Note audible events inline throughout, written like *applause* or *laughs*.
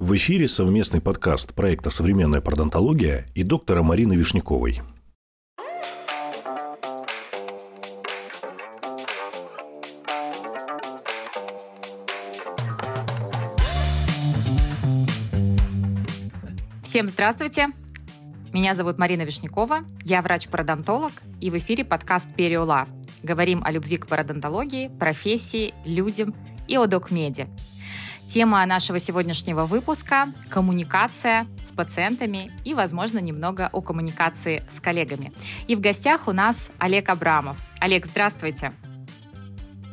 В эфире совместный подкаст проекта «Современная пародонтология» и доктора Марины Вишняковой. Всем здравствуйте! Меня зовут Марина Вишнякова, я врач-пародонтолог, и в эфире подкаст «Периолав». Говорим о любви к пародонтологии, профессии, людям и о докмеде – Тема нашего сегодняшнего выпуска – коммуникация с пациентами и, возможно, немного о коммуникации с коллегами. И в гостях у нас Олег Абрамов. Олег, здравствуйте.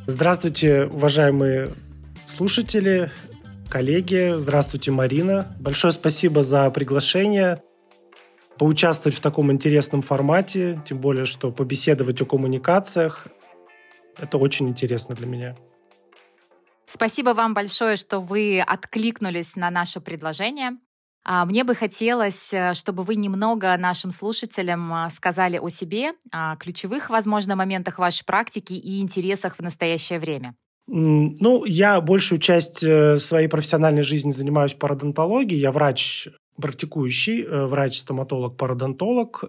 Здравствуйте, уважаемые слушатели, коллеги. Здравствуйте, Марина. Большое спасибо за приглашение поучаствовать в таком интересном формате, тем более, что побеседовать о коммуникациях. Это очень интересно для меня. Спасибо вам большое, что вы откликнулись на наше предложение. А, мне бы хотелось, э, чтобы вы немного нашим слушателям а, сказали о себе, о ключевых, возможно, моментах вашей практики и интересах в настоящее время. Ну, я большую часть э, своей профессиональной жизни занимаюсь пародонтологией. Я врач практикующий, э, врач-стоматолог, пародонтолог.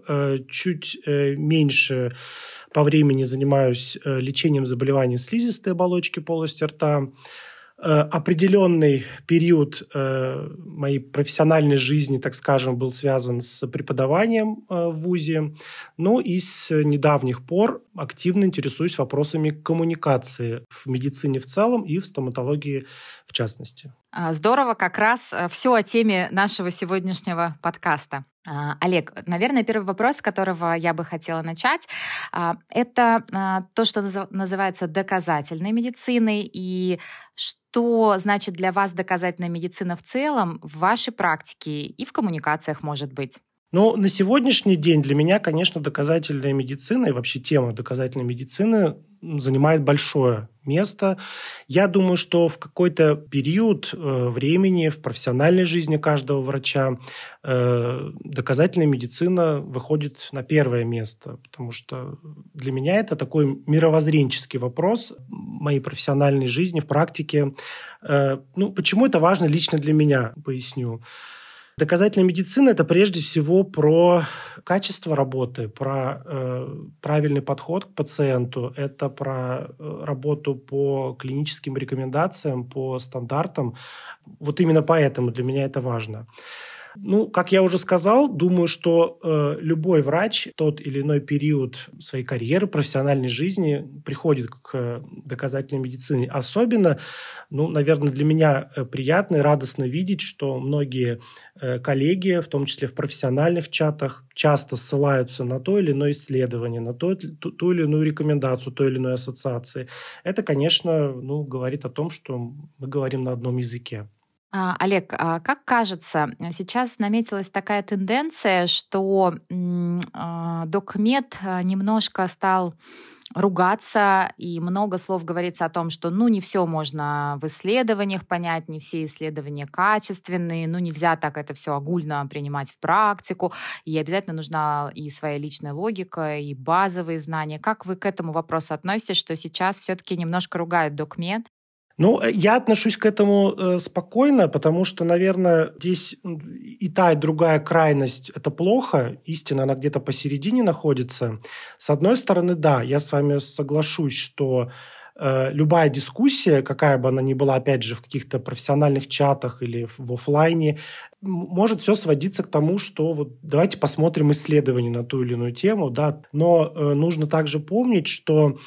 Чуть меньше по времени занимаюсь э, лечением заболеваний слизистой оболочки полости рта. Э, определенный период э, моей профессиональной жизни, так скажем, был связан с преподаванием в ВУЗе. Ну и с недавних пор активно интересуюсь вопросами коммуникации в медицине в целом и в стоматологии в частности. А, здорово, как раз все о теме нашего сегодняшнего подкаста. А, Олег, наверное, первый вопрос, с которого я бы хотела начать, а, это а, то, что называется доказательной медициной, и что значит для вас доказательная медицина в целом в вашей практике и в коммуникациях, может быть? Ну, на сегодняшний день для меня, конечно, доказательная медицина и вообще тема доказательной медицины занимает большое место. Я думаю, что в какой-то период э, времени в профессиональной жизни каждого врача э, доказательная медицина выходит на первое место, потому что для меня это такой мировоззренческий вопрос моей профессиональной жизни, в практике. Э, ну, почему это важно лично для меня, поясню. Доказательная медицина – это прежде всего про качество работы, про э, правильный подход к пациенту, это про э, работу по клиническим рекомендациям, по стандартам. Вот именно поэтому для меня это важно. Ну, как я уже сказал, думаю, что э, любой врач тот или иной период своей карьеры, профессиональной жизни приходит к э, доказательной медицине. Особенно, ну, наверное, для меня э, приятно и радостно видеть, что многие э, коллеги, в том числе в профессиональных чатах, часто ссылаются на то или иное исследование, на то, ту, ту или иную рекомендацию той или иной ассоциации. Это, конечно, ну, говорит о том, что мы говорим на одном языке. А, Олег, а как кажется, сейчас наметилась такая тенденция, что а, докмед немножко стал ругаться, и много слов говорится о том, что ну не все можно в исследованиях понять, не все исследования качественные, ну нельзя так это все огульно принимать в практику, и обязательно нужна и своя личная логика, и базовые знания. Как вы к этому вопросу относитесь, что сейчас все-таки немножко ругают докмед? Ну, э, я отношусь к этому э, спокойно, потому что, наверное, здесь и та, и другая крайность – это плохо. Истина, она где-то посередине находится. С одной стороны, да, я с вами соглашусь, что э, любая дискуссия, какая бы она ни была, опять же, в каких-то профессиональных чатах или в офлайне, может все сводиться к тому, что вот давайте посмотрим исследования на ту или иную тему, да, но э, нужно также помнить, что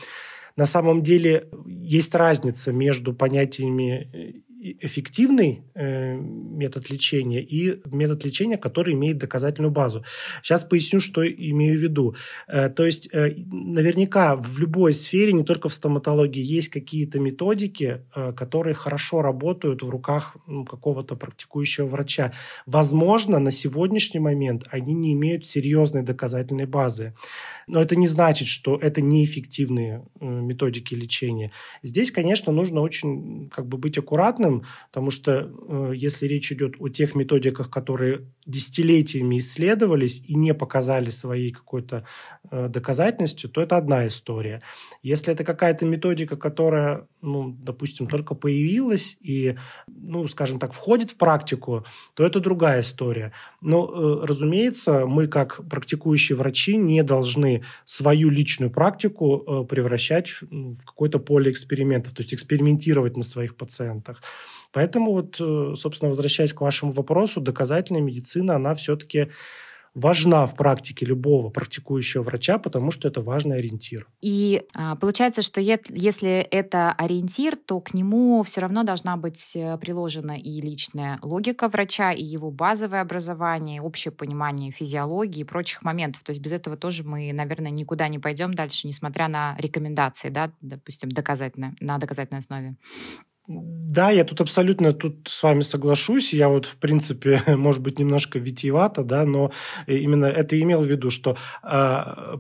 на самом деле есть разница между понятиями э, эффективный э, метод лечения и метод лечения, который имеет доказательную базу. Сейчас поясню, что имею в виду. Э, то есть э, наверняка в любой сфере, не только в стоматологии, есть какие-то методики, э, которые хорошо работают в руках ну, какого-то практикующего врача. Возможно, на сегодняшний момент они не имеют серьезной доказательной базы. Но это не значит, что это неэффективные э, методики лечения. Здесь, конечно, нужно очень как бы быть аккуратным, медицинам, потому что э, если речь идет о тех методиках, которые десятилетиями исследовались и не показали своей какой-то э, доказательностью, то это одна история. Если это какая-то методика, которая, ну, допустим, только появилась и, ну, скажем так, входит в практику, то это другая история. Но, э, разумеется, мы как практикующие врачи не должны свою личную практику превращать в какое-то поле экспериментов, то есть экспериментировать на своих пациентах. Поэтому вот, э, собственно, возвращаясь к вашему вопросу, доказательная медицина, она все-таки важна в практике любого практикующего врача, потому что это важный ориентир. И а, получается, что если это ориентир, то к нему все равно должна быть э, приложена и личная логика врача, и его базовое образование, и общее понимание физиологии и прочих моментов. То есть без этого тоже мы, наверное, никуда не пойдем дальше, несмотря на рекомендации, да, допустим, доказательно, на доказательной основе. Да, я тут абсолютно тут с вами соглашусь. Я вот, в принципе, *laughs* может быть, немножко витиевато, да, но именно это имел в виду, что э,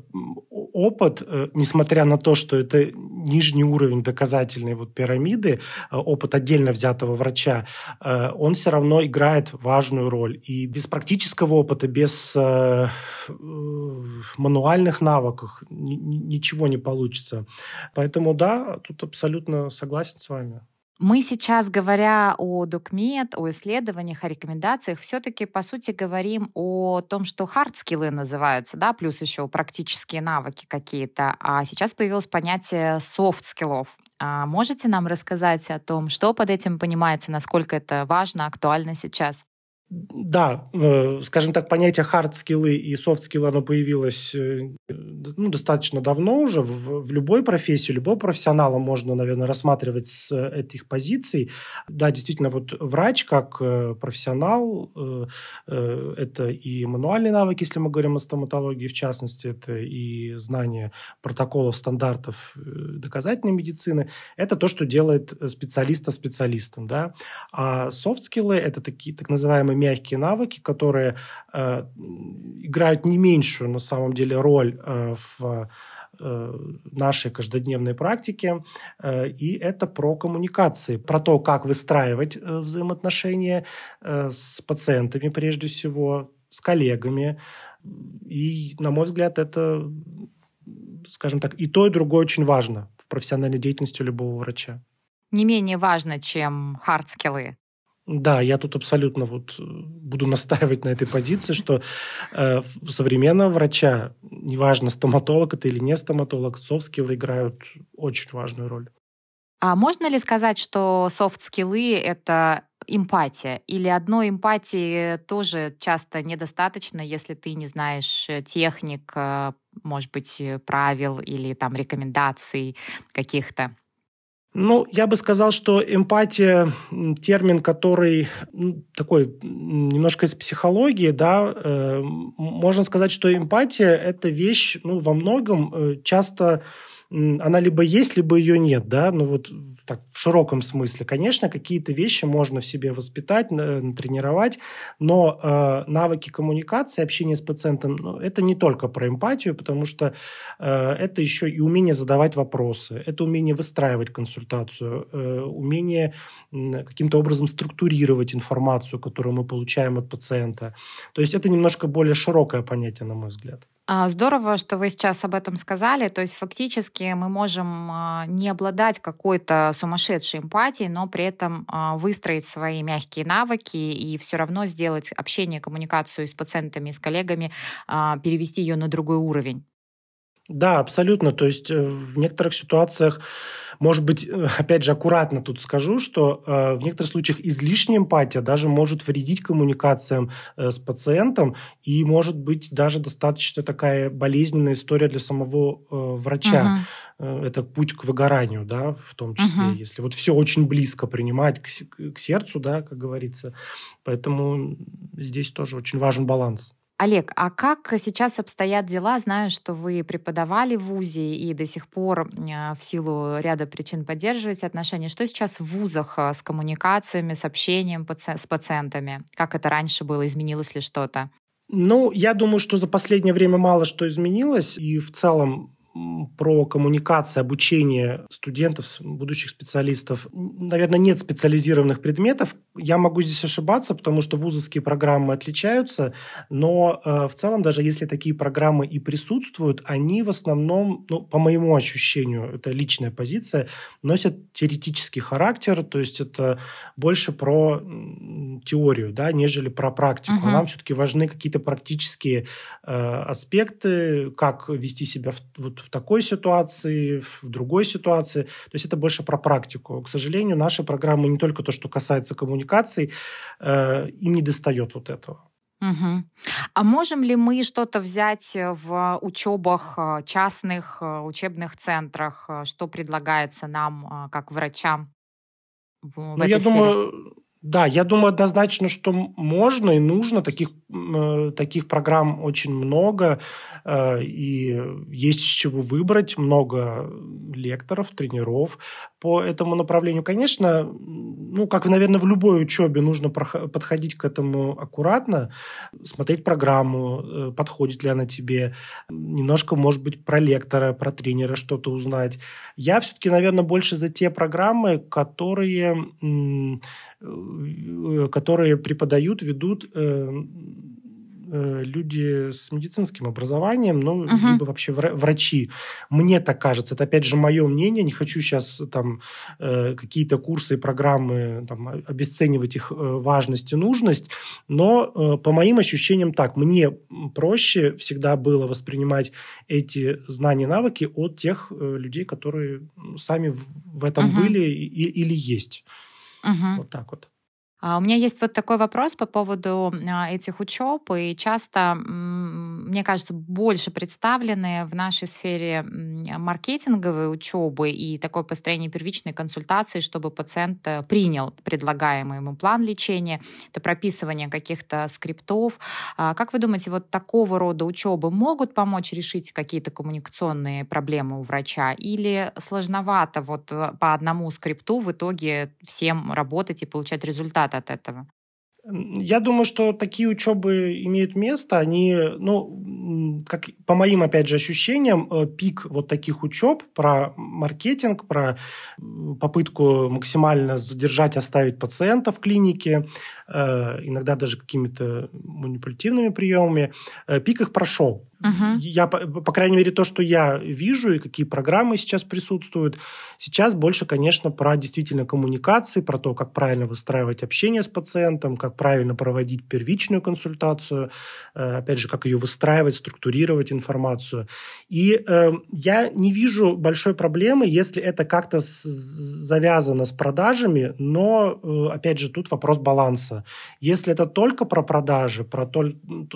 опыт, э, несмотря на то, что это нижний уровень доказательной вот пирамиды, э, опыт отдельно взятого врача, э, он все равно играет важную роль. И без практического опыта, без э, э мануальных навыков ничего не получится. Поэтому да, тут абсолютно согласен с вами. Мы сейчас, говоря о докмеде, о исследованиях, о рекомендациях, все-таки, по сути, говорим о том, что hard skill ы называются, да, плюс еще практические навыки какие-то. А сейчас появилось понятие soft skill ов. А можете нам рассказать о том, что под этим понимается, насколько это важно, актуально сейчас? Да, э, скажем так, понятие hard skill ы и soft skill ы, оно появилось э, ну, достаточно давно уже. В, в любой профессии, любого профессионала можно, наверное, рассматривать с этих позиций. Да, действительно, вот врач как э, профессионал, это и мануальные навыки, если мы говорим о стоматологии, в частности, это и знание протоколов, стандартов доказательной медицины. Это то, что делает специалиста специалистом. Да? А софт-скиллы – это такие так называемые мягкие навыки, которые э, играют не меньшую на самом деле роль э, в э, нашей каждодневной практике. И это про коммуникации, про то, как выстраивать взаимоотношения с пациентами прежде всего, с коллегами. И, на мой взгляд, это, скажем так, и то, и другое очень важно в профессиональной деятельности любого врача. Не менее важно, чем hard skill ы. Да, я тут абсолютно вот э, буду *laughs* настаивать на этой позиции, что э, современного врача, неважно, стоматолог это или не стоматолог, софт-скиллы играют очень важную роль. А можно ли сказать, что софт-скиллы — это эмпатия? Или одной эмпатии тоже часто недостаточно, если ты не знаешь э, техник, э, может быть, правил или там рекомендаций каких-то? Ну, я бы сказал, что эмпатия – термин, который такой немножко из психологии, да. Э, можно сказать, что эмпатия – это вещь, ну, во многом э, часто она либо есть, либо ее нет, да, ну вот так, в широком смысле. Конечно, какие-то вещи можно в себе воспитать, натренировать, но э, навыки коммуникации, общения с пациентом, ну, это не только про эмпатию, потому что э, это еще и умение задавать вопросы, это умение выстраивать консультацию, э, умение э, каким-то образом структурировать информацию, которую мы получаем от пациента. То есть это немножко более широкое понятие, на мой взгляд. А, здорово, что вы сейчас об этом сказали. То есть фактически мы можем а, не обладать какой-то сумасшедшей эмпатией, но при этом а, выстроить свои мягкие навыки и все равно сделать общение, коммуникацию с пациентами, с коллегами, перевести ее на другой уровень. Да, абсолютно. То есть э, в некоторых ситуациях, может быть, э, опять же, аккуратно тут скажу, что э, в некоторых случаях излишняя эмпатия даже может вредить коммуникациям э, с пациентом и может быть даже достаточно такая болезненная история для самого э, врача. Угу. Это путь к выгоранию, да, в том числе, угу. если вот все очень близко принимать к, к сердцу, да, как говорится. Поэтому здесь тоже очень важен баланс. Олег, а как сейчас обстоят дела? Знаю, что вы преподавали в ВУЗе и до сих пор а, в силу ряда причин поддерживаете отношения. Что сейчас в ВУЗах а, с коммуникациями, с общением с пациентами? Как это раньше было? Изменилось ли что-то? Ну, я думаю, что за последнее время мало что изменилось, и в целом про коммуникации, обучение студентов, будущих специалистов, наверное, нет специализированных предметов. Я могу здесь ошибаться, потому что вузовские программы отличаются, но э, в целом, даже если такие программы и присутствуют, они в основном, ну, по моему ощущению, это личная позиция, носят теоретический характер, то есть это больше про теорию, да, нежели про практику. Uh-huh. нам все-таки важны какие-то практические э, аспекты, как вести себя в, вот в такой ситуации, в другой ситуации. То есть это больше про практику. К сожалению, наши программы не только то, что касается коммуникаций, э, им не достает вот этого. Угу. А можем ли мы что-то взять в учебах э, частных э, учебных центрах, э, что предлагается нам как врачам в, в ну, этой я сфере? думаю, да, я думаю однозначно, что можно и нужно. Таких, э, таких программ очень много. Э, и есть с чего выбрать. Много лекторов, тренеров по этому направлению. Конечно, ну, как, наверное, в любой учебе нужно подходить к этому аккуратно, смотреть программу, э, подходит ли она тебе. Немножко, может быть, про лектора, про тренера что-то узнать. Я все-таки, наверное, больше за те программы, которые Э, которые преподают, ведут э, э, люди с медицинским образованием, ну, uh-huh. либо вообще врачи. Мне так кажется. Это, опять же, мое мнение. Не хочу сейчас там какие-то курсы и программы там, обесценивать их важность и нужность, но по моим ощущениям так. Мне проще всегда было воспринимать эти знания и навыки от тех людей, которые сами в этом uh-huh. были и, или есть. Угу. Вот так вот. А, у меня есть вот такой вопрос по поводу а, этих учеб, и часто, мне кажется, больше представлены в нашей сфере маркетинговые учебы и такое построение первичной консультации, чтобы пациент э, принял предлагаемый ему план лечения, это прописывание каких-то скриптов. А, как вы думаете, вот такого рода учебы могут помочь решить какие-то коммуникационные проблемы у врача или сложновато вот э, по одному скрипту в итоге всем работать и получать результат от этого? Я думаю, что такие учебы имеют место. Они, ну, как по моим, опять же, ощущениям, э, пик вот таких учеб про маркетинг, про попытку максимально задержать, оставить пациента в клинике, э, иногда даже какими-то манипулятивными приемами, э, пик их прошел. Угу. Я, по, по крайней мере, то, что я вижу и какие программы сейчас присутствуют, сейчас больше, конечно, про действительно коммуникации, про то, как правильно выстраивать общение с пациентом, как правильно проводить первичную консультацию, э, опять же, как ее выстраивать, структурировать информацию. И э, я не вижу большой проблемы, если это как-то с, завязано с продажами, но, э, опять же, тут вопрос баланса. Если это только про продажи, про то,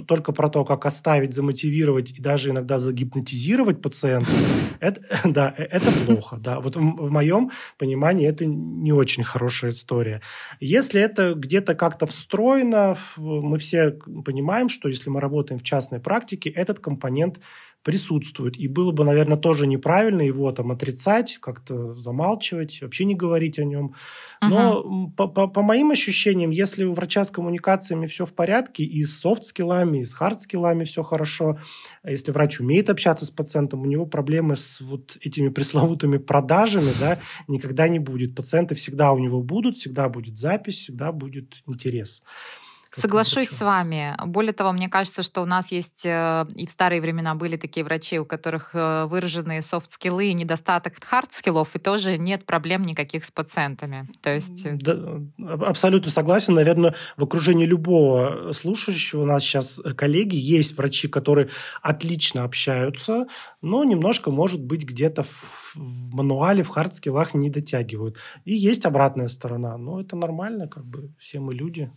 только про то, как оставить, замотивировать манипулировать и даже иногда загипнотизировать пациента, *laughs* это, *laughs* да, э, это плохо. Да. Вот в, в моем понимании это не очень хорошая история. Если это где-то как-то встроено, мы все понимаем, что если мы работаем в частной практике, этот компонент присутствует. И было бы, наверное, тоже неправильно его там отрицать, как-то замалчивать, вообще не говорить о нем. Но uh-huh. по, по, по моим ощущениям, если у врача с коммуникациями все в порядке, и с софт-скиллами, и с хард-скиллами все хорошо, если врач умеет общаться с пациентом, у него проблемы с вот этими пресловутыми продажами да, никогда не будет. Пациенты всегда у него будут, всегда будет запись, всегда будет интерес. Соглашусь с вами. Более того, мне кажется, что у нас есть э, и в старые времена были такие врачи, у которых э, выраженные софт-скиллы и недостаток хард-скиллов, и тоже нет проблем никаких с пациентами. То есть... Э, да, абсолютно согласен. Наверное, в окружении любого слушающего у нас сейчас коллеги есть врачи, которые отлично общаются, но немножко, может быть, где-то в мануале, в хард-скиллах не дотягивают. И есть обратная сторона. Но это нормально, как бы все мы люди.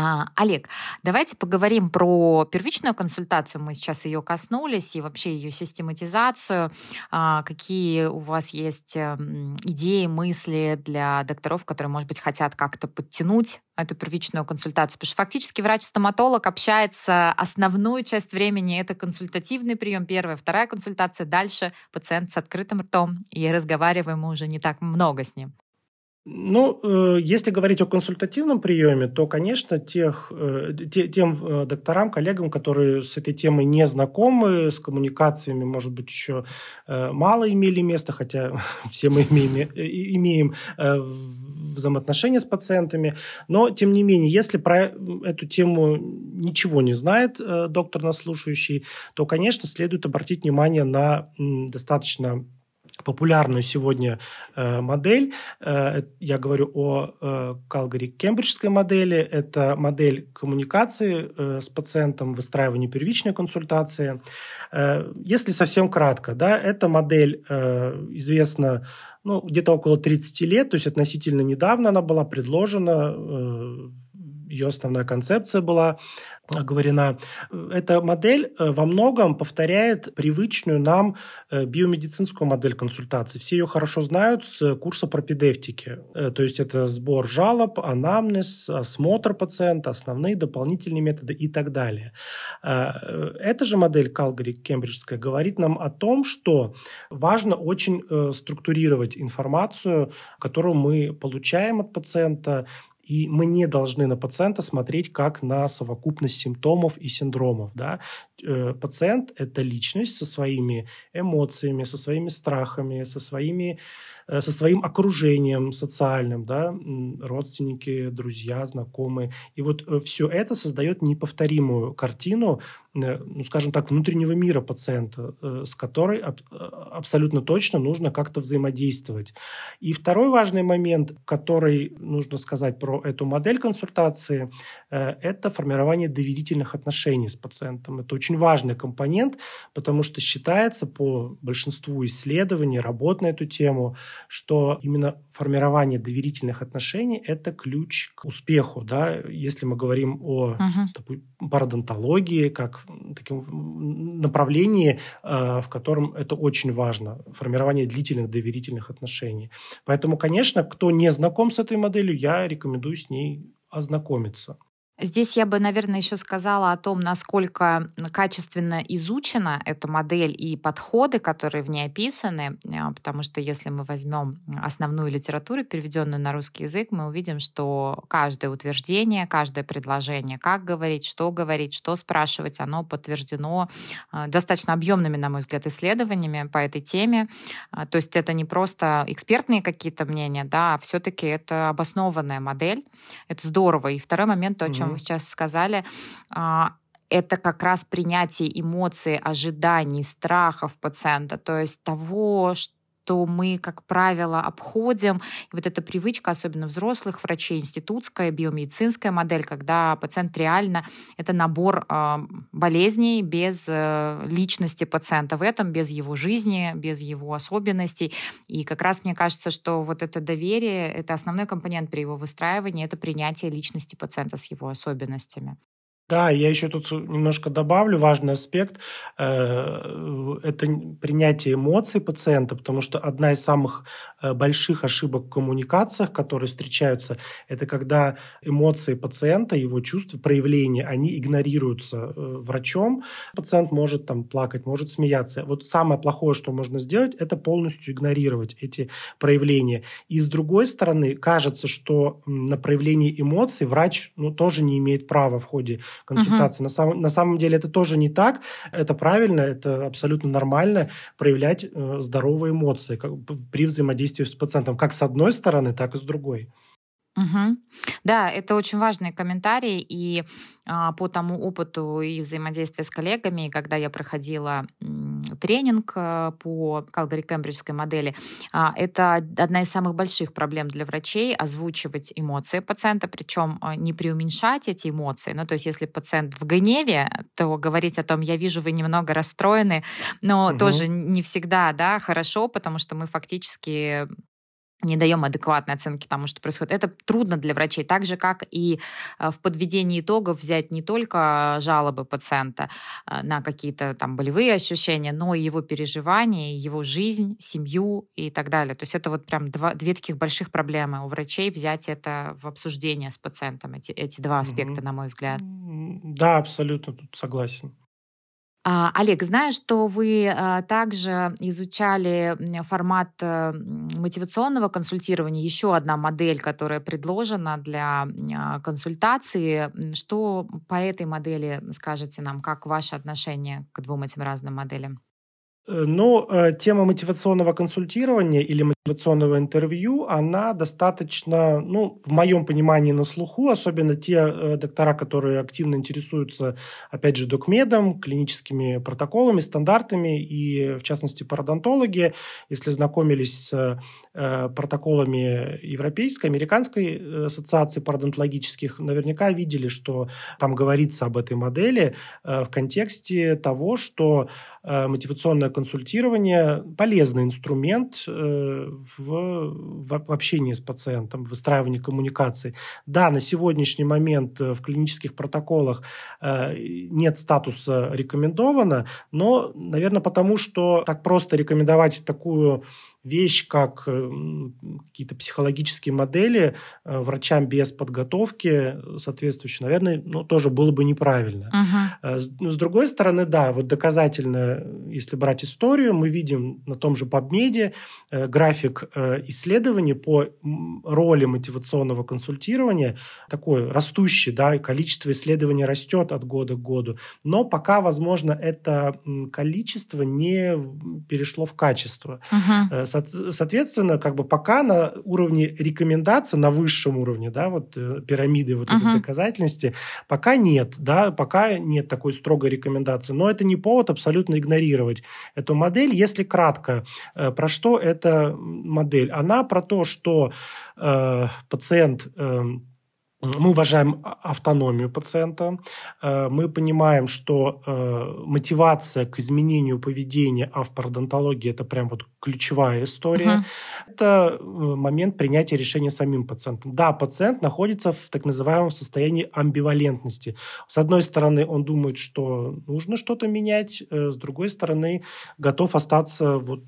А, Олег, давайте поговорим про первичную консультацию. Мы сейчас ее коснулись и вообще ее систематизацию. А, какие у вас есть эм, идеи, мысли для докторов, которые, может быть, хотят как-то подтянуть эту первичную консультацию? Потому что фактически врач-стоматолог общается основную часть времени. Это консультативный прием, первая, вторая консультация. Дальше пациент с открытым ртом, и разговариваем мы уже не так много с ним. Ну, э, если говорить о консультативном приеме, то, конечно, тех, э, те, тем э, докторам, коллегам, которые с этой темой не знакомы, с коммуникациями, может быть, еще мало имели место, хотя *laughs* все мы имеем, имеем взаимоотношения с пациентами. Но, тем не менее, если про эту тему ничего не знает доктор нас слушающий, то, конечно, следует обратить внимание на достаточно популярную сегодня э, модель. Э, я говорю о э, Калгари-Кембриджской модели. Это модель коммуникации э, с пациентом, выстраивания первичной консультации. Э, если совсем кратко, да, эта модель э, известна ну, где-то около 30 лет, то есть относительно недавно она была предложена э, ее основная концепция была оговорена. Эта модель э, во многом повторяет привычную нам э, биомедицинскую модель консультации. Все ее хорошо знают с курса пропедевтики. Э, то есть это сбор жалоб, анамнез, осмотр пациента, основные дополнительные методы и так далее. Эта же модель Калгари кембриджская говорит нам о том, что важно очень структурировать информацию, которую мы получаем от пациента, и мы не должны на пациента смотреть как на совокупность симптомов и синдромов. Да? Э, пациент – это личность со своими эмоциями, со своими страхами, со, своими, со своим окружением социальным, да? родственники, друзья, знакомые. И вот э, все это создает неповторимую картину, ну, скажем так, внутреннего мира пациента, с которой абсолютно точно нужно как-то взаимодействовать. И второй важный момент, который нужно сказать про эту модель консультации, это формирование доверительных отношений с пациентом. Это очень важный компонент, потому что считается по большинству исследований, работ на эту тему, что именно формирование доверительных отношений – это ключ к успеху. Да? Если мы говорим о uh-huh. такой пародонтологии, как таком направлении, э, в котором это очень важно, формирование длительных доверительных отношений. Поэтому, конечно, кто не знаком с этой моделью, я рекомендую с ней ознакомиться. Здесь я бы, наверное, еще сказала о том, насколько качественно изучена эта модель и подходы, которые в ней описаны, а, потому что если мы возьмем основную литературу, переведенную на русский язык, мы увидим, что каждое утверждение, каждое предложение, как говорить, что говорить, что спрашивать, оно подтверждено а, достаточно объемными, на мой взгляд, исследованиями по этой теме. А, то есть это не просто экспертные какие-то мнения, да, а все-таки это обоснованная модель. Это здорово. И второй момент, то, о чем вы сейчас сказали, а, это как раз принятие эмоций, ожиданий, страхов пациента, то есть того, что что мы, как правило, обходим. И вот эта привычка, особенно взрослых врачей, институтская, биомедицинская модель, когда пациент реально это набор э, болезней без э, личности пациента в этом, без его жизни, без его особенностей. И как раз мне кажется, что вот это доверие, это основной компонент при его выстраивании, это принятие личности пациента с его особенностями. Да, я еще тут немножко добавлю важный аспект. Э, это принятие эмоций пациента, потому что одна из самых э, больших ошибок в коммуникациях, которые встречаются, это когда эмоции пациента, его чувства, проявления, они игнорируются э, врачом. Пациент может там плакать, может смеяться. Вот самое плохое, что можно сделать, это полностью игнорировать эти проявления. И с другой стороны, кажется, что на проявление эмоций врач ну, тоже не имеет права в ходе консультации. Угу. На, самом, на самом деле это тоже не так. Это правильно, это абсолютно нормально проявлять э, здоровые эмоции как, при взаимодействии с пациентом, как с одной стороны, так и с другой. Угу. Да, это очень важный комментарий. И а, по тому опыту и взаимодействия с коллегами, когда я проходила тренинг а, по Калгари-Кембриджской модели, а, это одна из самых больших проблем для врачей озвучивать эмоции пациента, причем а, не преуменьшать эти эмоции. Ну, то есть, если пациент в гневе, то говорить о том, я вижу, вы немного расстроены, но угу. тоже не всегда, да, хорошо, потому что мы фактически не даем адекватной оценки тому, что происходит. Это трудно для врачей, так же, как и э, в подведении итогов взять не только жалобы пациента э, на какие-то там болевые ощущения, но и его переживания, его жизнь, семью и так далее. То есть это вот прям два, две таких больших проблемы у врачей взять это в обсуждение с пациентом, эти, эти два аспекта, mm-hmm. на мой взгляд. Да, абсолютно тут согласен. А, Олег, знаю, что вы а, также изучали формат э, мотивационного консультирования. Еще одна модель, которая предложена для а, консультации. Что по этой модели скажете нам? Как ваше отношение к двум этим разным моделям? Э, ну, э, тема мотивационного консультирования или мотивационного интервью, она достаточно, ну, в моем понимании, на слуху, особенно те э, доктора, которые активно интересуются, опять же, докмедом, клиническими протоколами, стандартами и, в частности, пародонтологи, если знакомились с протоколами Европейской, Американской ассоциации пародонтологических, наверняка видели, что там говорится об этой модели в контексте того, что мотивационное консультирование полезный инструмент э, в, в общении с пациентом, в выстраивании коммуникации. Да, на сегодняшний момент э, в клинических протоколах э, нет статуса рекомендовано, но, наверное, потому что так просто рекомендовать такую вещь, как э, какие-то психологические модели э, врачам без подготовки соответствующей, наверное, ну, тоже было бы неправильно. Uh-huh. С другой стороны, да, вот доказательно, если брать историю, мы видим на том же PubMed график исследований по роли мотивационного консультирования, такой растущий, да, и количество исследований растет от года к году, но пока, возможно, это количество не перешло в качество. Uh-huh. Соответственно, как бы пока на уровне рекомендаций, на высшем уровне, да, вот э, пирамиды вот uh-huh. этой доказательности, пока нет, да, пока нет такой строгой рекомендации. Но это не повод абсолютно игнорировать эту модель. Если кратко, э, про что эта модель? Она про то, что э, пациент э, мы уважаем а, автономию пациента, э, мы понимаем, что э, мотивация к изменению поведения, а в пародонтологии это прям вот ключевая история, угу. это э, момент принятия решения самим пациентом. Да, пациент находится в так называемом состоянии амбивалентности. С одной стороны, он думает, что нужно что-то менять, с другой стороны, готов остаться вот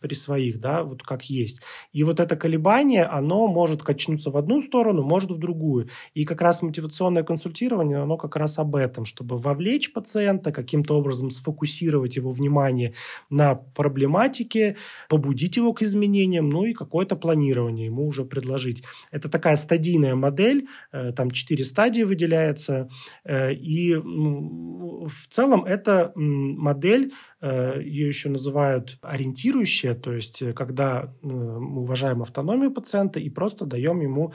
при своих, да, вот как есть. И вот это колебание, оно может качнуться в одну сторону, может в другую другую. И как раз мотивационное консультирование, оно как раз об этом, чтобы вовлечь пациента, каким-то образом сфокусировать его внимание на проблематике, побудить его к изменениям, ну и какое-то планирование ему уже предложить. Это такая стадийная модель, э, там четыре стадии выделяется, э, и в целом это модель, э, ее еще называют ориентирующая, то есть когда мы уважаем автономию пациента и просто даем ему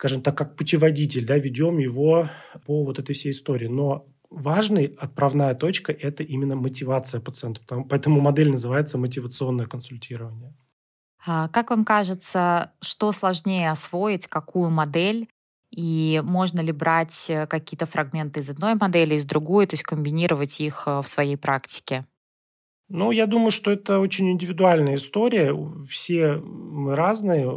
скажем так, как путеводитель, да, ведем его по вот этой всей истории. Но важной отправная точка – это именно мотивация пациента. Поэтому модель называется мотивационное консультирование. А как вам кажется, что сложнее освоить, какую модель? И можно ли брать э, какие-то фрагменты из одной модели, из другой, то есть комбинировать их э, в своей практике? Ну, я думаю, что это очень индивидуальная история. Все мы разные,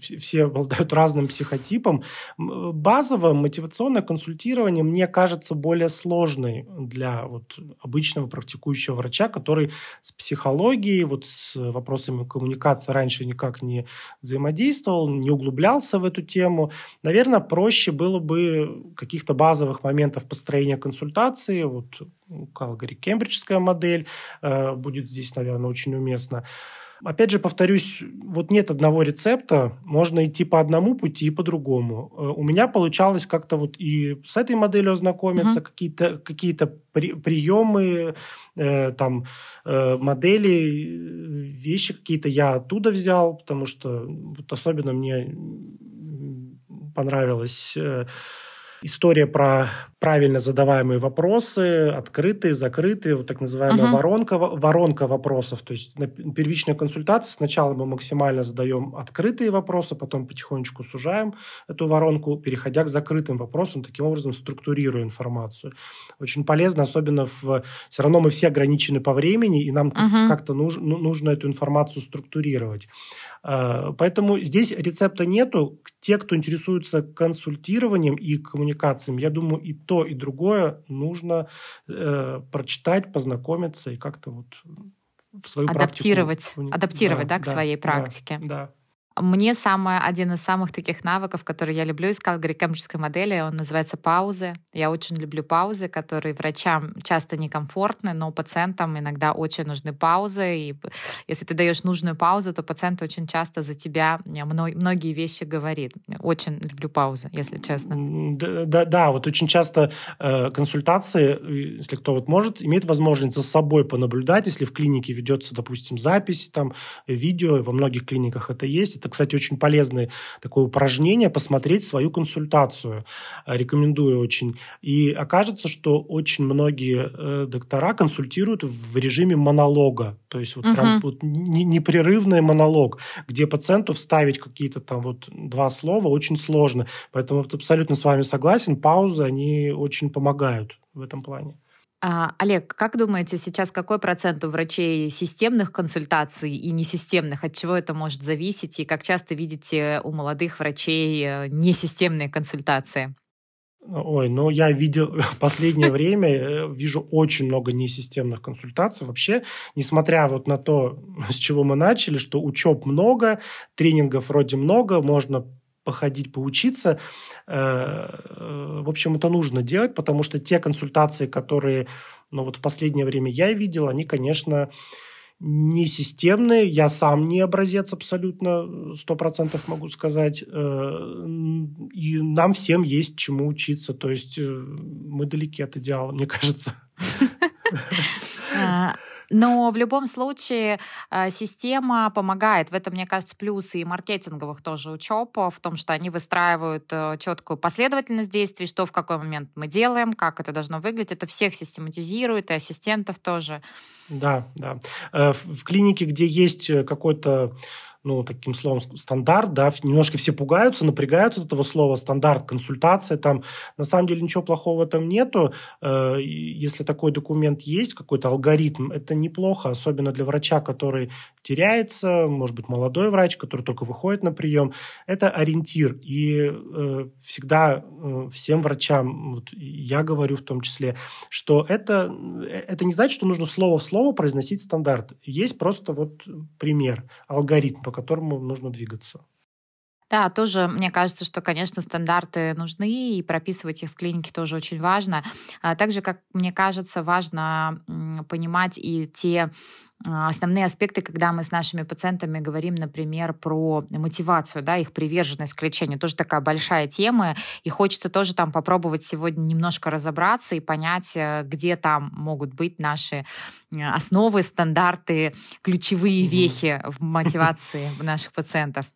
все обладают разным психотипом. Базово мотивационное консультирование мне кажется более сложной для вот обычного практикующего врача, который с психологией, вот с вопросами коммуникации раньше никак не взаимодействовал, не углублялся в эту тему. Наверное, проще было бы каких-то базовых моментов построения консультации, вот Калгари, кембриджская модель э, будет здесь, наверное, очень уместно. Опять же, повторюсь, вот нет одного рецепта, можно идти по одному пути и по другому. Э, у меня получалось как-то вот и с этой моделью ознакомиться, uh-huh. какие-то какие при, приемы, э, там э, модели, вещи какие-то я оттуда взял, потому что вот особенно мне понравилось э, история про правильно задаваемые вопросы, открытые, закрытые, вот так называемая uh-huh. воронка, воронка вопросов. То есть на первичной консультации сначала мы максимально задаем открытые вопросы, потом потихонечку сужаем эту воронку, переходя к закрытым вопросам, таким образом структурируя информацию. Очень полезно, особенно в... Все равно мы все ограничены по времени, и нам uh-huh. как-то нужно, ну, нужно эту информацию структурировать. А, поэтому здесь рецепта нету. Те, кто интересуется консультированием и коммуникациями, я думаю, и то, и другое нужно э, прочитать, познакомиться и как-то вот в свою адаптировать, практику. Адаптировать, да, да к да, своей практике. Да, да. Мне самое, один из самых таких навыков, который я люблю из Калгари Кембриджской модели, он называется паузы. Я очень люблю паузы, которые врачам часто некомфортны, но пациентам иногда очень нужны паузы. И если ты даешь нужную паузу, то пациент очень часто за тебя многие вещи говорит. Очень люблю паузы, если честно. Да, да, да вот очень часто э, консультации, если кто вот может, имеет возможность за собой понаблюдать, если в клинике ведется, допустим, запись, там, видео, во многих клиниках это есть, это, кстати, очень полезное такое упражнение, посмотреть свою консультацию. Рекомендую очень. И окажется, что очень многие э, доктора консультируют в режиме монолога. То есть вот uh-huh. прям вот непрерывный монолог, где пациенту вставить какие-то там вот два слова очень сложно. Поэтому вот абсолютно с вами согласен. Паузы, они очень помогают в этом плане. А, Олег, как думаете, сейчас какой процент у врачей системных консультаций и несистемных? От чего это может зависеть? И как часто видите у молодых врачей э, несистемные консультации? Ой, ну я видел в *laughs* последнее время, э, вижу очень много несистемных консультаций. Вообще, несмотря вот на то, *laughs* с чего мы начали, что учеб много, тренингов вроде много, можно походить, поучиться. Э, в общем, это нужно делать, потому что те консультации, которые ну, вот в последнее время я видел, они, конечно, не системные. Я сам не образец абсолютно, сто процентов могу сказать. Э, и нам всем есть чему учиться. То есть э, мы далеки от идеала, мне кажется. *laughs* Но в любом случае э, система помогает. В этом, мне кажется, плюсы и маркетинговых тоже учеб, в том, что они выстраивают э, четкую последовательность действий, что в какой момент мы делаем, как это должно выглядеть. Это всех систематизирует, и ассистентов тоже. Да, да. Э, в клинике, где есть какой-то ну, таким словом, стандарт, да, немножко все пугаются, напрягаются от этого слова стандарт, консультация, там, на самом деле ничего плохого там нету, э, если такой документ есть, какой-то алгоритм, это неплохо, особенно для врача, который теряется, может быть, молодой врач, который только выходит на прием, это ориентир, и э, всегда э, всем врачам, вот я говорю в том числе, что это, это не значит, что нужно слово в слово произносить стандарт, есть просто вот пример, алгоритм, которому нужно двигаться. Да, тоже мне кажется, что, конечно, стандарты нужны, и прописывать их в клинике тоже очень важно. А также, как мне кажется, важно понимать и те основные аспекты, когда мы с нашими пациентами говорим, например, про мотивацию, да, их приверженность к лечению. Тоже такая большая тема, и хочется тоже там попробовать сегодня немножко разобраться и понять, э, где там могут быть наши э, основы, стандарты, ключевые вехи в мотивации наших пациентов.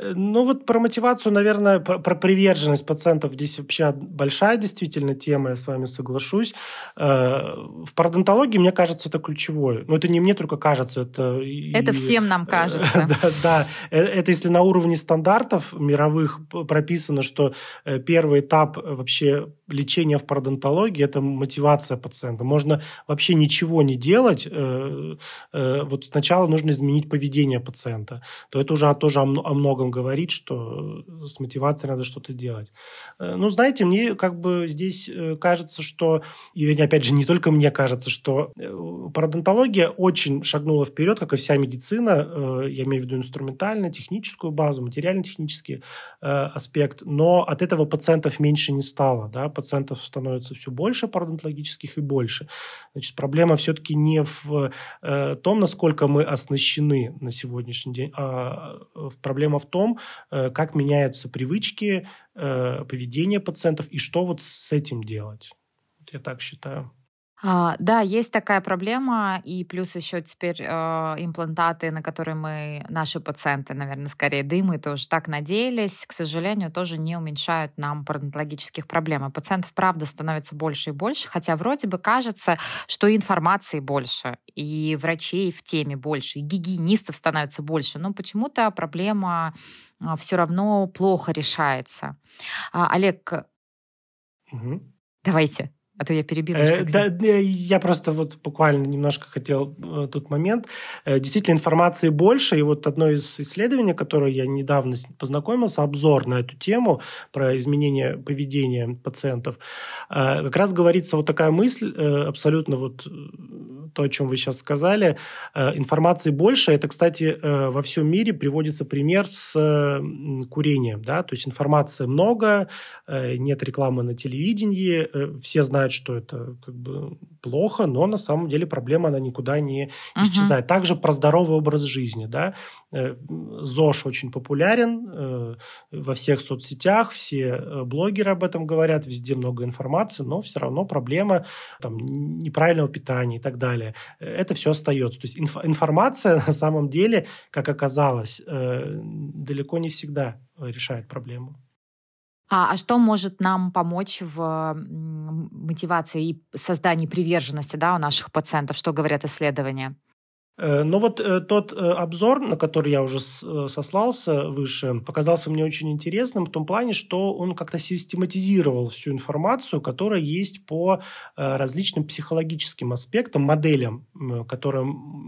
Э, ну вот про мотивацию, наверное, про, про приверженность пациентов здесь вообще большая действительно тема, я с вами соглашусь. Э, в пародонтологии, мне кажется, это ключевое. Но это не мне только кажется, это... Это и, всем нам э, кажется. *laughs* Да, да, это если на уровне стандартов мировых прописано, что первый этап вообще лечения в пародонтологии – это мотивация пациента. Можно вообще ничего не делать. Вот сначала нужно изменить поведение пациента. То это уже тоже о многом говорит, что с мотивацией надо что-то делать. Э, ну, знаете, мне как бы здесь э, кажется, что, и опять же, не только мне кажется, что э, пародонтология очень шагнула вперед, как и вся медицина, я имею в виду инструментальную, техническую базу, материально-технический аспект, но от этого пациентов меньше не стало, да, пациентов становится все больше пародонтологических и больше. Значит, проблема все-таки не в том, насколько мы оснащены на сегодняшний день, а проблема в том, э, как меняются привычки, э, поведение пациентов и что вот с этим делать. Я так считаю. А, да, есть такая проблема, и плюс еще теперь э, имплантаты, на которые мы, наши пациенты, наверное, скорее дымы тоже так надеялись, к сожалению, тоже не уменьшают нам пародонтологических проблем. И пациентов, правда, становится больше и больше, хотя вроде бы кажется, что информации больше, и врачей в теме больше, и гигиенистов становится больше, но почему-то проблема э, все равно плохо решается. А, Олег, угу. давайте. А то я перебила. Э, да, я просто вот буквально немножко хотел э, тот момент. Э, действительно, информации больше. И вот одно из исследований, которое я недавно познакомился, обзор на эту тему про изменение поведения пациентов, э, как раз говорится вот такая мысль, э, абсолютно вот то, о чем вы сейчас сказали. Э, информации больше. Это, кстати, э, во всем мире приводится пример с курением. Да? То есть информации много, нет рекламы на телевидении, все знают, что это как бы плохо, но на самом деле проблема, она никуда не исчезает. Угу. Также про здоровый образ жизни. Да? ЗОЖ очень популярен во всех соцсетях, все блогеры об этом говорят, везде много информации, но все равно проблема там, неправильного питания и так далее. Это все остается. То есть инф- информация *laughs* на самом деле, как оказалось, э, далеко не всегда решает проблему. А, а что может нам помочь в мотивации и создании приверженности да, у наших пациентов? Что говорят исследования? Э, но вот э, тот э, обзор, на который я уже сослался выше, показался мне очень интересным в том плане, что он как-то систематизировал всю информацию, которая есть по различным психологическим аспектам, моделям, которые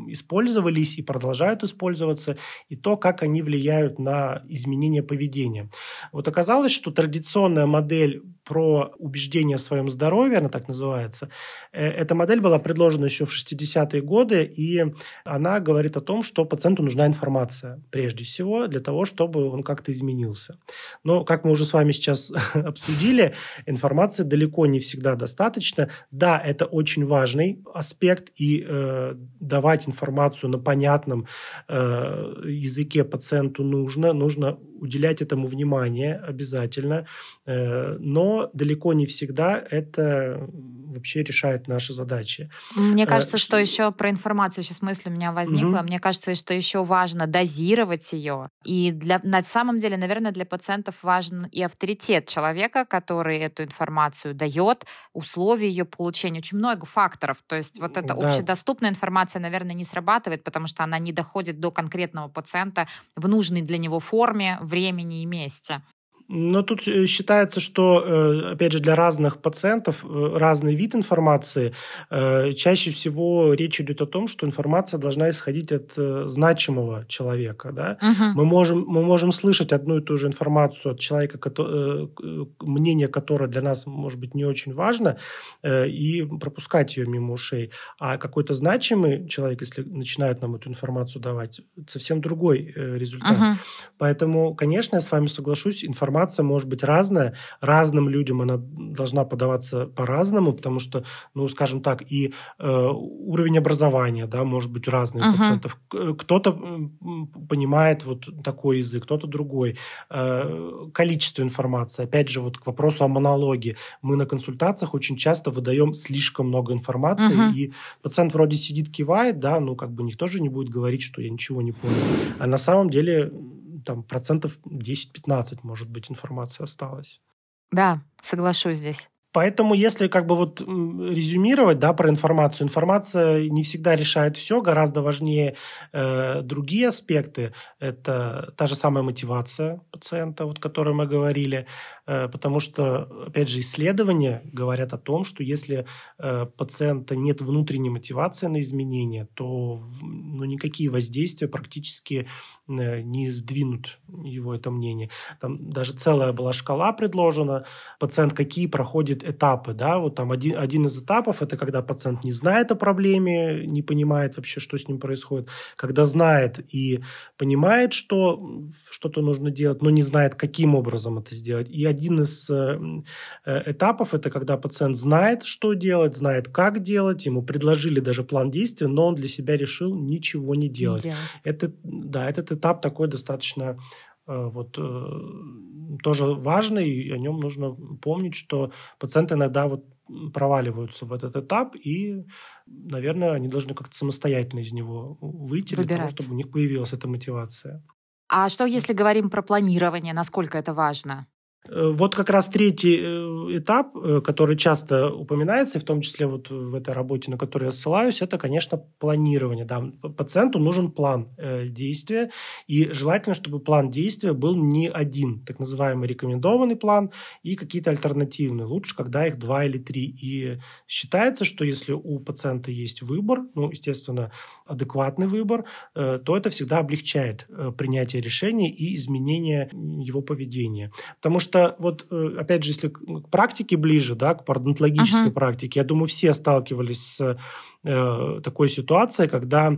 использовались и продолжают использоваться, и то, как они влияют на изменение поведения. Вот оказалось, что традиционная модель про убеждение в своем здоровье, она так называется, эта модель была предложена еще в 60-е годы, и она говорит о том, что пациенту нужна информация прежде всего для того, чтобы он как-то изменился. Но, как мы уже с вами сейчас *laughs* обсудили, информации далеко не всегда достаточно. Да, это очень важный аспект, и э, давать информацию на понятном э, языке пациенту нужно, нужно уделять этому внимание обязательно, э, но далеко не всегда это вообще решает наши задачи. Мне э, кажется, что еще про информацию сейчас мысль у меня возникла. Угу. Мне кажется, что еще важно дозировать ее. И для, на самом деле, наверное, для пациентов важен и авторитет человека, который эту информацию дает, условия ее получения. Очень много факторов. То есть вот эта да. общедоступная информация, наверное, не срабатывает, потому что она не доходит до конкретного пациента в нужной для него форме, времени и месте. Но тут э, считается, что, э, опять же, для разных пациентов э, разный вид информации. Чаще всего речь идет о том, что информация должна исходить от значимого человека. Да? Угу. Мы, можем, мы можем слышать одну и ту же информацию от человека, мнение которого для нас, может быть, не очень важно, и пропускать ее мимо ушей. А какой-то значимый человек, если начинает нам эту информацию давать, совсем другой результат. Угу. Поэтому, конечно, я с вами соглашусь, информация информация может быть разная, разным людям она должна подаваться по-разному, потому что, ну, скажем так, и э, уровень образования, да, может быть разный uh-huh. у пациентов. Кто-то понимает вот такой язык, кто-то другой. Э, количество информации, опять же, вот к вопросу о монологе. Мы на консультациях очень часто выдаем слишком много информации, uh-huh. и пациент вроде сидит, кивает, да, ну, как бы никто же не будет говорить, что я ничего не понял. А на самом деле там процентов 10-15, может быть, информации осталось. Да, соглашусь здесь. Поэтому, если как бы вот резюмировать, да, про информацию, информация не всегда решает все, гораздо важнее э, другие аспекты. Это та же самая мотивация пациента, вот, о которой мы говорили, э, потому что, опять же, исследования говорят о том, что если э, пациента нет внутренней мотивации на изменения, то ну, никакие воздействия практически не сдвинут его это мнение. Там даже целая была шкала предложена, пациент какие проходит этапы, да, вот там один, один из этапов – это когда пациент не знает о проблеме, не понимает вообще, что с ним происходит, когда знает и понимает, что что-то нужно делать, но не знает, каким образом это сделать. И один из э, э, этапов – это когда пациент знает, что делать, знает, как делать, ему предложили даже план действий, но он для себя решил ничего не делать. Не делать. Это, да, этот этап такой достаточно Э, вот э, тоже важный, и о нем нужно помнить, что пациенты иногда вот проваливаются в этот этап, и, наверное, они должны как-то самостоятельно из него выйти Выбирать. для того, чтобы у них появилась эта мотивация. А что, если говорим про планирование, насколько это важно? Э, вот как раз третий э, этап, э, который часто упоминается, и в том числе вот в этой работе, на которую я ссылаюсь, это, конечно, планирование. Да. Пациенту нужен план действия, и желательно, чтобы план действия был не один, так называемый рекомендованный план и какие-то альтернативные. Лучше, когда их два или три. И считается, что если у пациента есть выбор, ну, естественно, адекватный выбор, то это всегда облегчает принятие решений и изменение его поведения. Потому что вот, э, опять же, если к практике ближе, да, к парадонтологической uh-huh. практике, я думаю, все сталкивались с э, такой ситуацией, когда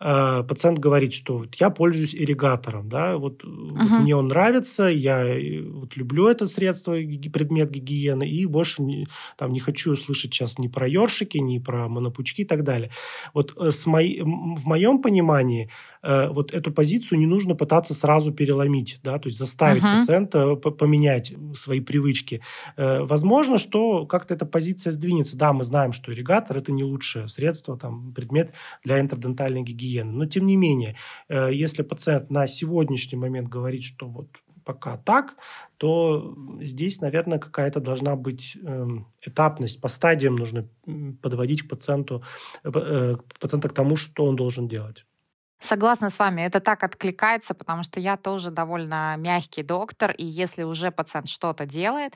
э, пациент говорит, что вот я пользуюсь ирригатором, да, вот, uh-huh. вот мне он нравится, я э, вот люблю это средство, предмет гигиены, и больше не, там, не хочу слышать сейчас ни про ёршики, ни про монопучки и так далее. Вот э, с мои, в моем понимании э, вот эту позицию не нужно пытаться сразу переломить, да, то есть заставить uh-huh. пациента поменять свои привычки. Э, возможно, что как-то эта позиция сдвинется. Да, мы знаем, что ирригатор – это не лучшее средство, там, предмет для интердентальной гигиены. Но, тем не менее, э, если пациент на сегодняшний момент говорит, что вот пока так, то здесь, наверное, какая-то должна быть э, этапность. По стадиям нужно подводить к пациенту, э, э, пациента к тому, что он должен делать. Согласна с вами, это так откликается, потому что я тоже довольно мягкий доктор, и если уже пациент что-то делает,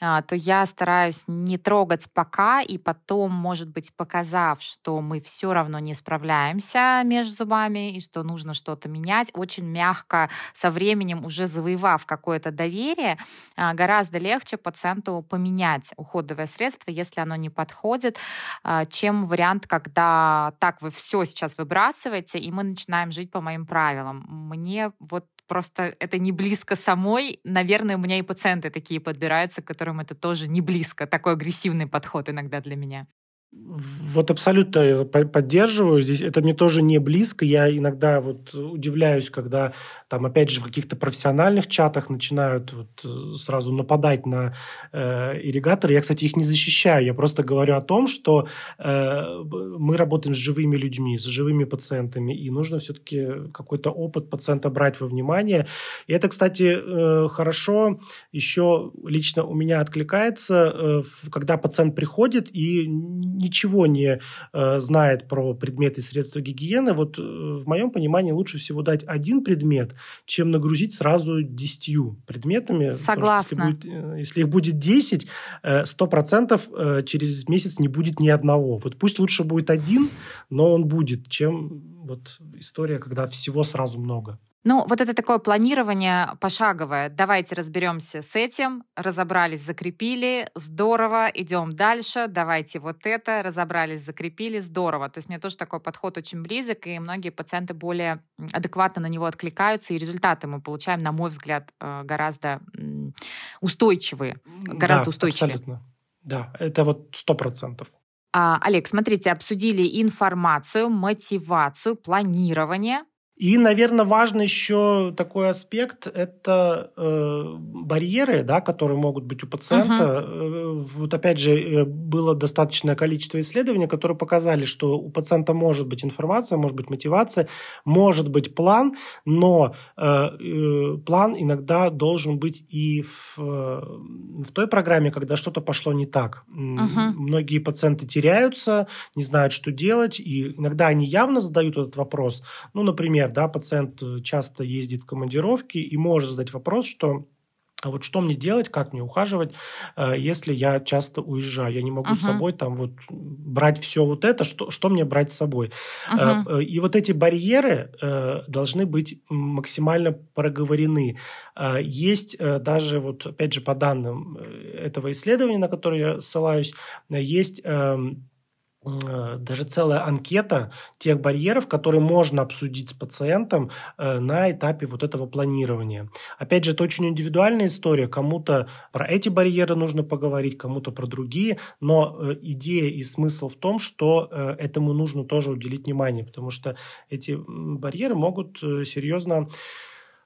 а, то я стараюсь не трогать пока, и потом, может быть, показав, что мы все равно не справляемся между зубами, и что нужно что-то менять, очень мягко, со временем уже завоевав какое-то доверие, а, гораздо легче пациенту поменять уходовое средство, если оно не подходит, а, чем вариант, когда так вы все сейчас выбрасываете, и мы начинаем начинаем жить по моим правилам. Мне вот просто это не близко самой. Наверное, у меня и пациенты такие подбираются, которым это тоже не близко. Такой агрессивный подход иногда для меня. Вот абсолютно поддерживаю. Здесь это мне тоже не близко. Я иногда вот удивляюсь, когда там, опять же, в каких-то профессиональных чатах начинают вот э, сразу нападать на э, ирригаторы. Я, кстати, их не защищаю. Я просто говорю о том, что э, мы работаем с живыми людьми, с живыми пациентами, и нужно все-таки какой-то опыт пациента брать во внимание. И это, кстати, э, хорошо еще лично у меня откликается, э, когда пациент приходит и ничего не э, знает про предметы и средства гигиены. Вот э, в моем понимании лучше всего дать один предмет, чем нагрузить сразу десятью предметами. Согласна. Если, будет, э, если их будет 10, э, сто процентов через месяц не будет ни одного. Вот пусть лучше будет один, но он будет, чем вот история, когда всего сразу много. Ну, вот это такое планирование пошаговое. Давайте разберемся с этим, разобрались, закрепили, здорово, идем дальше, давайте вот это, разобрались, закрепили, здорово. То есть мне тоже такой подход очень близок, и многие пациенты более адекватно на него откликаются, и результаты мы получаем, на мой взгляд, э, гораздо устойчивые. Гораздо да, устойчивее. Абсолютно. Да, это вот сто процентов. А, Олег, смотрите, обсудили информацию, мотивацию, планирование. И, наверное, важный еще такой аспект – это э, барьеры, да, которые могут быть у пациента. Uh-huh. Вот опять же, э, было достаточное количество исследований, которые показали, что у пациента может быть информация, может быть мотивация, может быть план, но э, э, план иногда должен быть и в, в той программе, когда что-то пошло не так. Uh-huh. Многие пациенты теряются, не знают, что делать, и иногда они явно задают этот вопрос. Ну, например, например, да, пациент э, часто ездит в командировки и может задать вопрос, что а вот что мне делать, как мне ухаживать, э, если я часто уезжаю? Я не могу uh-huh. с собой там вот брать все вот это, что, что мне брать с собой? Uh-huh. И вот эти барьеры должны быть максимально проговорены. Есть даже вот, опять же, по данным этого исследования, на которое я ссылаюсь, есть эм, даже целая анкета тех барьеров, которые можно обсудить с пациентом э, на этапе вот этого планирования. Опять же, это очень индивидуальная история. Кому-то про эти барьеры нужно поговорить, кому-то про другие, но э, идея и смысл в том, что этому нужно тоже уделить внимание, потому что эти барьеры могут серьезно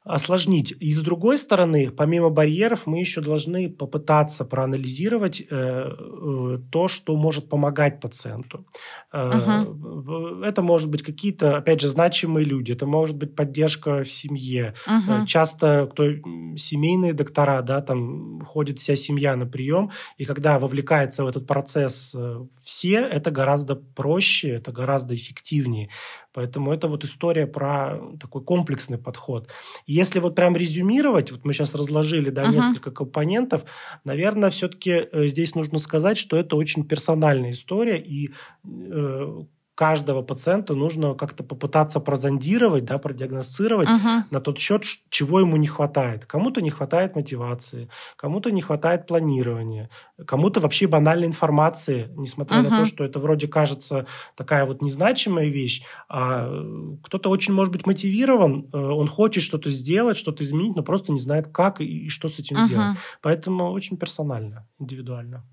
осложнить. И с другой стороны, помимо барьеров, мы еще должны попытаться проанализировать э, э, то, что может помогать пациенту. Э, uh-huh. Это может быть какие-то, опять же, значимые люди, это может быть поддержка в семье. Uh-huh. Часто кто семейные доктора, да, там ходит вся семья на прием, и когда вовлекается в этот процесс э, все, это гораздо проще, это гораздо эффективнее. Поэтому это вот история про такой комплексный подход. Если вот прям резюмировать, вот мы сейчас разложили да, uh-huh. несколько компонентов, наверное, все-таки э, здесь нужно сказать, что это очень персональная история, и э, каждого пациента нужно как-то попытаться прозондировать, да, продиагностировать uh-huh. на тот счет, чего ему не хватает. Кому-то не хватает мотивации, кому-то не хватает планирования, кому-то вообще банальной информации, несмотря uh-huh. на то, что это вроде кажется такая вот незначимая вещь, а кто-то очень может быть мотивирован, э, он хочет что-то сделать, что-то изменить, но просто не знает, как и, что с этим uh-huh. делать. Поэтому очень персонально, индивидуально.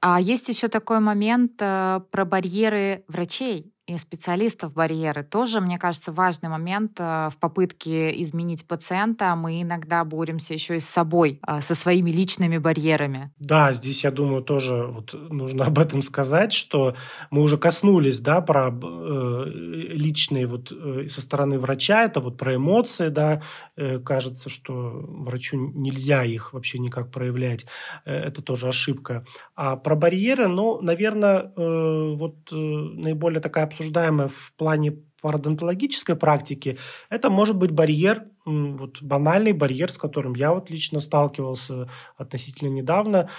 А есть еще такой момент э, про барьеры врачей и специалистов барьеры. Тоже, мне кажется, важный момент э, в попытке изменить пациента. Мы иногда боремся еще и с собой, э, со своими личными барьерами. Да, здесь, я думаю, тоже вот нужно *laughs* об этом сказать, что мы уже коснулись, да, про э, личные вот э, со стороны врача, это вот про эмоции, да, э, кажется, что врачу нельзя их вообще никак проявлять, э, это тоже ошибка. А про барьеры, ну, наверное, э, вот э, наиболее такая обсуждаемое в плане пародонтологической практики, это может быть барьер, вот банальный барьер, с которым я вот лично сталкивался относительно недавно.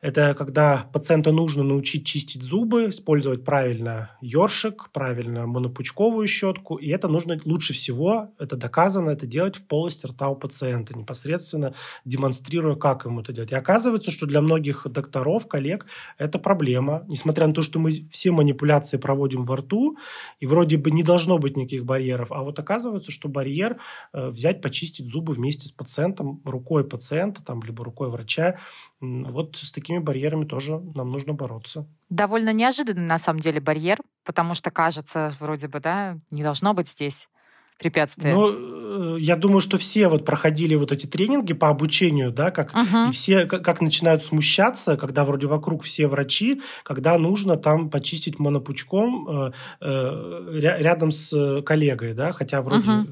Это когда пациенту нужно научить чистить зубы, использовать правильно ёршик, правильно монопучковую щетку. И это нужно лучше всего, это доказано, это делать в полости рта у пациента, непосредственно демонстрируя, как ему это делать. И оказывается, что для многих докторов, коллег, это проблема. Несмотря на то, что мы все манипуляции проводим во рту, и вроде бы не должно быть никаких барьеров, а вот оказывается, что барьер э, взять, почистить зубы вместе с пациентом, рукой пациента, там, либо рукой врача, вот с такими барьерами тоже нам нужно бороться. Довольно неожиданный на самом деле барьер, потому что кажется, вроде бы, да, не должно быть здесь препятствия? Ну, э, я думаю, что все вот проходили вот эти тренинги по обучению, да, как угу. и все как, как начинают смущаться, когда вроде вокруг все врачи, когда нужно там почистить монопучком э, э, рядом с коллегой, да, хотя вроде угу.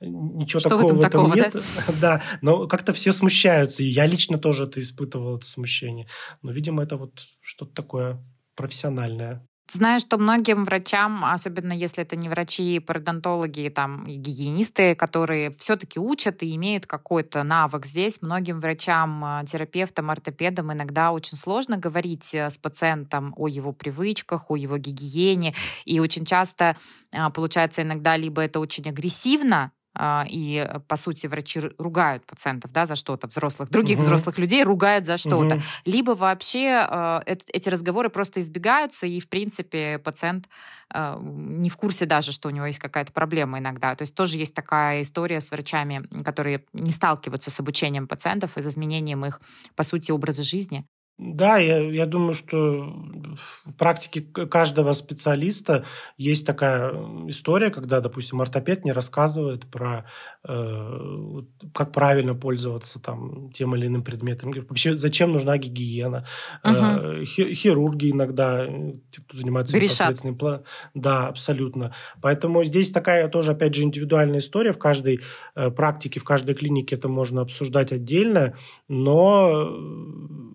ничего что такого в этом, в этом такого, нет, да? *laughs* да, но как-то все смущаются, и я лично тоже это испытывал это смущение, но видимо это вот что-то такое профессиональное. Знаю, что многим врачам, особенно если это не врачи, пародонтологи там, гигиенисты, которые все-таки учат и имеют какой-то навык здесь, многим врачам, э, терапевтам, ортопедам иногда очень сложно говорить э, с пациентом о его привычках, о его гигиене. И очень часто э, получается иногда либо это очень агрессивно, а, и, э, по сути, врачи ругают пациентов да, за что-то, взрослых, других угу. взрослых людей ругают за что-то. Угу. Либо вообще э, эти разговоры просто избегаются, и, в принципе, пациент э, не в курсе даже, что у него есть какая-то проблема иногда. То есть тоже есть такая история с врачами, которые не сталкиваются с обучением пациентов и с изменением их, по сути, образа жизни. Да, я, я думаю, что в практике каждого специалиста есть такая история, когда, допустим, ортопед не рассказывает про э, как правильно пользоваться там тем или иным предметом. Вообще, зачем нужна гигиена. Угу. Э, хирурги иногда, те, кто занимается непосредственным планом. Да, абсолютно. Поэтому здесь такая тоже, опять же, индивидуальная история. В каждой э, практике, в каждой клинике это можно обсуждать отдельно, но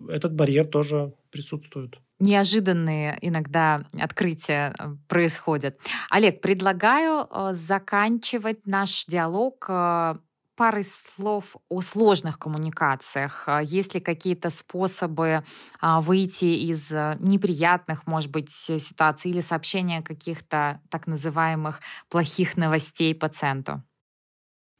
этот барьер барьер тоже присутствует. Неожиданные иногда открытия э, происходят. Олег, предлагаю э, заканчивать наш диалог э, парой слов о сложных коммуникациях. Есть ли какие-то способы выйти из неприятных, может быть, ситуаций или сообщения каких-то так называемых плохих новостей пациенту?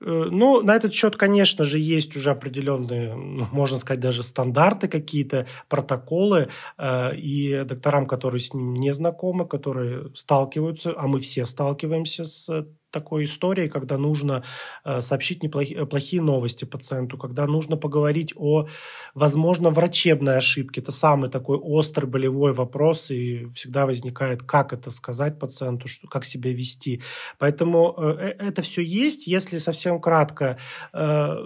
Э, ну, на этот счет, конечно же, есть уже определенные, ну, можно сказать, даже стандарты какие-то, протоколы. Э, и докторам, которые с ним не знакомы, которые сталкиваются, а мы все сталкиваемся с такой историей, когда нужно э, сообщить неплохие, плохие новости пациенту, когда нужно поговорить о, возможно, врачебной ошибке. Это самый такой острый болевой вопрос, и всегда возникает, как это сказать пациенту, что, как себя вести. Поэтому э, э это все есть. Если совсем кратко, э,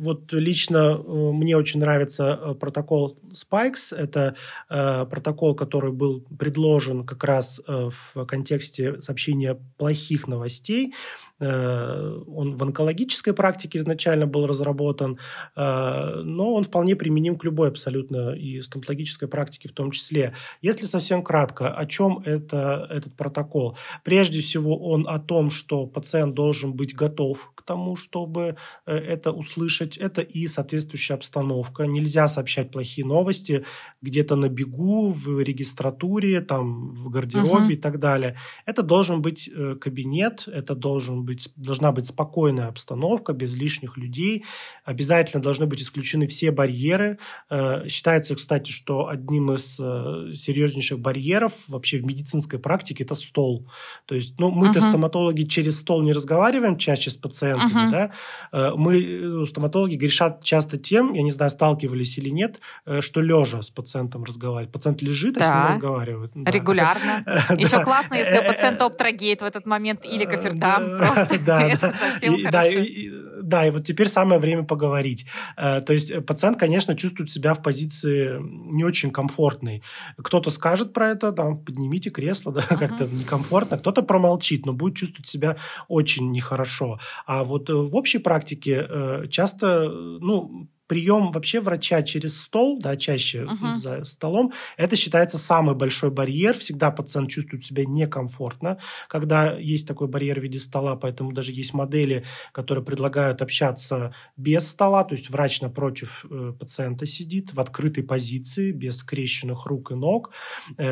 вот лично э, мне очень нравится э, протокол Spikes. Это э, протокол, который был предложен как раз э, в контексте сообщения плохих новостей новостей. Э, он в онкологической практике изначально был разработан, э, но он вполне применим к любой абсолютно и стоматологической практике в том числе. Если совсем кратко, о чем это, этот протокол? Прежде всего, он о том, что пациент должен быть готов к тому, чтобы э, это услышать. Это и соответствующая обстановка. Нельзя сообщать плохие новости где-то на бегу, в регистратуре, там, в гардеробе угу. и так далее. Это должен быть э, кабинет, это должен быть, должна быть спокойная обстановка, без лишних людей. Обязательно должны быть исключены все барьеры. Э, считается, кстати, что одним из серьезнейших барьеров вообще в медицинской практике это стол. То есть, ну, мы-то uh-huh. стоматологи через стол не разговариваем чаще с пациентами, uh-huh. да. Э, мы, э, стоматологи, грешат часто тем, я не знаю, сталкивались или нет, э, что лежа с пациентом разговаривать. Пациент лежит, да. а с ним разговаривают. Да. Регулярно. *laughs* Еще классно, если у пациента оптрогейт в этот момент или кофертам. Просто это совсем хорошо. Да, и вот теперь самое время поговорить. То есть пациент, конечно, чувствует себя в позиции не очень комфортной. Кто-то скажет про это, там, поднимите кресло, *laughs* да, как-то некомфортно. Кто-то промолчит, но будет чувствовать себя очень нехорошо. А вот э, в общей практике э, часто, ну, прием вообще врача через стол, да, чаще uh-huh. за столом, это считается самый большой барьер. Всегда пациент чувствует себя некомфортно, когда есть такой барьер в виде стола, поэтому даже есть модели, которые предлагают общаться без стола, то есть врач напротив э, пациента сидит в открытой позиции, без скрещенных рук и ног. Э,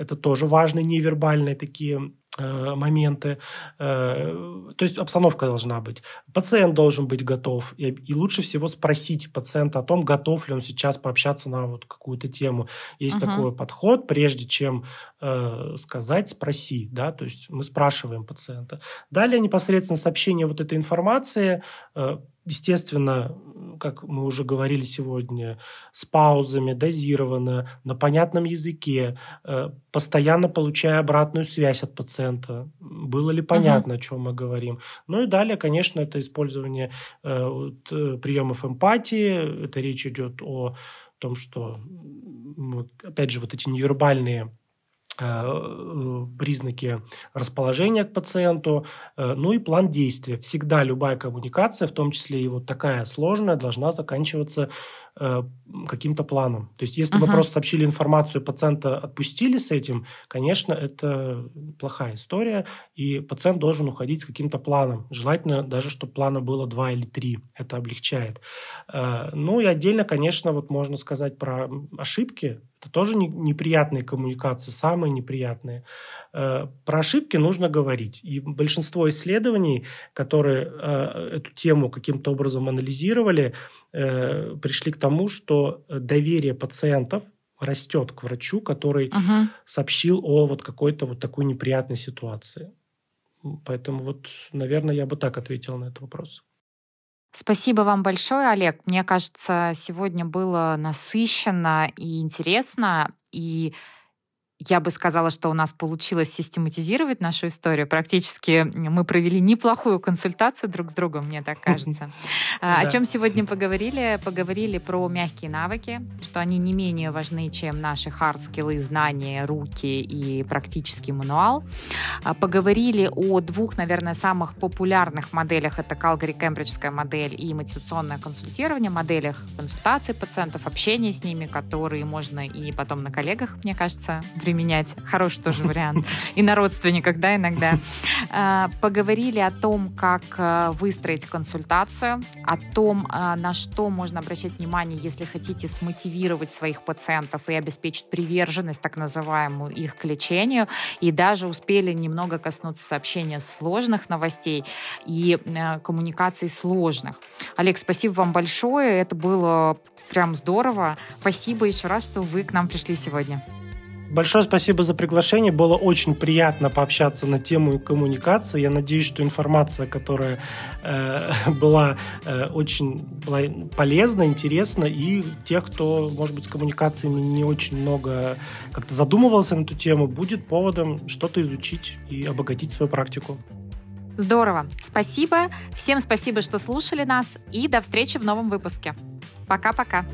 это тоже важные невербальные такие Э, моменты. Э, то есть обстановка должна быть. Пациент должен быть готов. И, и лучше всего спросить пациента о том, готов ли он сейчас пообщаться на вот какую-то тему. Есть uh-huh. такой подход, прежде чем э, сказать, спроси. Да? То есть мы спрашиваем пациента. Далее непосредственно сообщение вот этой информации э, естественно, как мы уже говорили сегодня, с паузами, дозированно, на понятном языке, э, постоянно получая обратную связь от пациента. Было ли понятно, uh-huh. о чем мы говорим? Ну и далее, конечно, это использование э, э, приемов эмпатии. Это речь идет о том, что, опять же, вот эти невербальные признаки расположения к пациенту, э, ну и план действия. Всегда любая коммуникация, в том числе и вот такая сложная, должна заканчиваться Э, каким-то планом. То есть, если uh-huh. вы просто сообщили информацию, пациента отпустили с этим, конечно, это плохая история, и пациент должен уходить с каким-то планом. Желательно даже, чтобы плана было два или три. Это облегчает. Э, ну и отдельно, конечно, вот можно сказать про ошибки. Это тоже неприятные коммуникации, самые неприятные. Э, про ошибки нужно говорить. И большинство исследований, которые эту тему каким-то образом анализировали, э, пришли к тому, что доверие пациентов растет к врачу, который uh-huh. сообщил о вот какой-то вот такой неприятной ситуации. Поэтому вот, наверное, я бы так ответил на этот вопрос. Спасибо вам большое, Олег. Мне кажется, сегодня было насыщенно и интересно. И я бы сказала, что у нас получилось систематизировать нашу историю. Практически мы провели неплохую консультацию друг с другом, мне так *laughs* кажется. А, о чем сегодня поговорили? Поговорили про мягкие навыки, что они не менее важны, чем наши хард-скиллы, знания, руки и практический мануал. А, поговорили о двух, наверное, самых популярных моделях. Это Калгари-Кембриджская модель и мотивационное консультирование, моделях консультации пациентов, общения с ними, которые можно и потом на коллегах, мне кажется, применять. Хороший тоже вариант. И на родственниках, да, иногда. А, поговорили о том, как э, выстроить консультацию, о том, э, на что можно обращать внимание, если хотите смотивировать своих пациентов и обеспечить приверженность, так называемую, их к лечению. И даже успели немного коснуться сообщения сложных новостей и э, коммуникаций сложных. Олег, спасибо вам большое. Это было прям здорово. Спасибо еще раз, что вы к нам пришли сегодня. Большое спасибо за приглашение. Было очень приятно пообщаться на тему коммуникации. Я надеюсь, что информация, которая э, *laughs* была э, очень была полезна, интересна, и тех, кто, может быть, с коммуникациями не очень много как-то задумывался на эту тему, будет поводом что-то изучить и обогатить свою практику. Здорово. Спасибо. Всем спасибо, что слушали нас, и до встречи в новом выпуске. Пока-пока.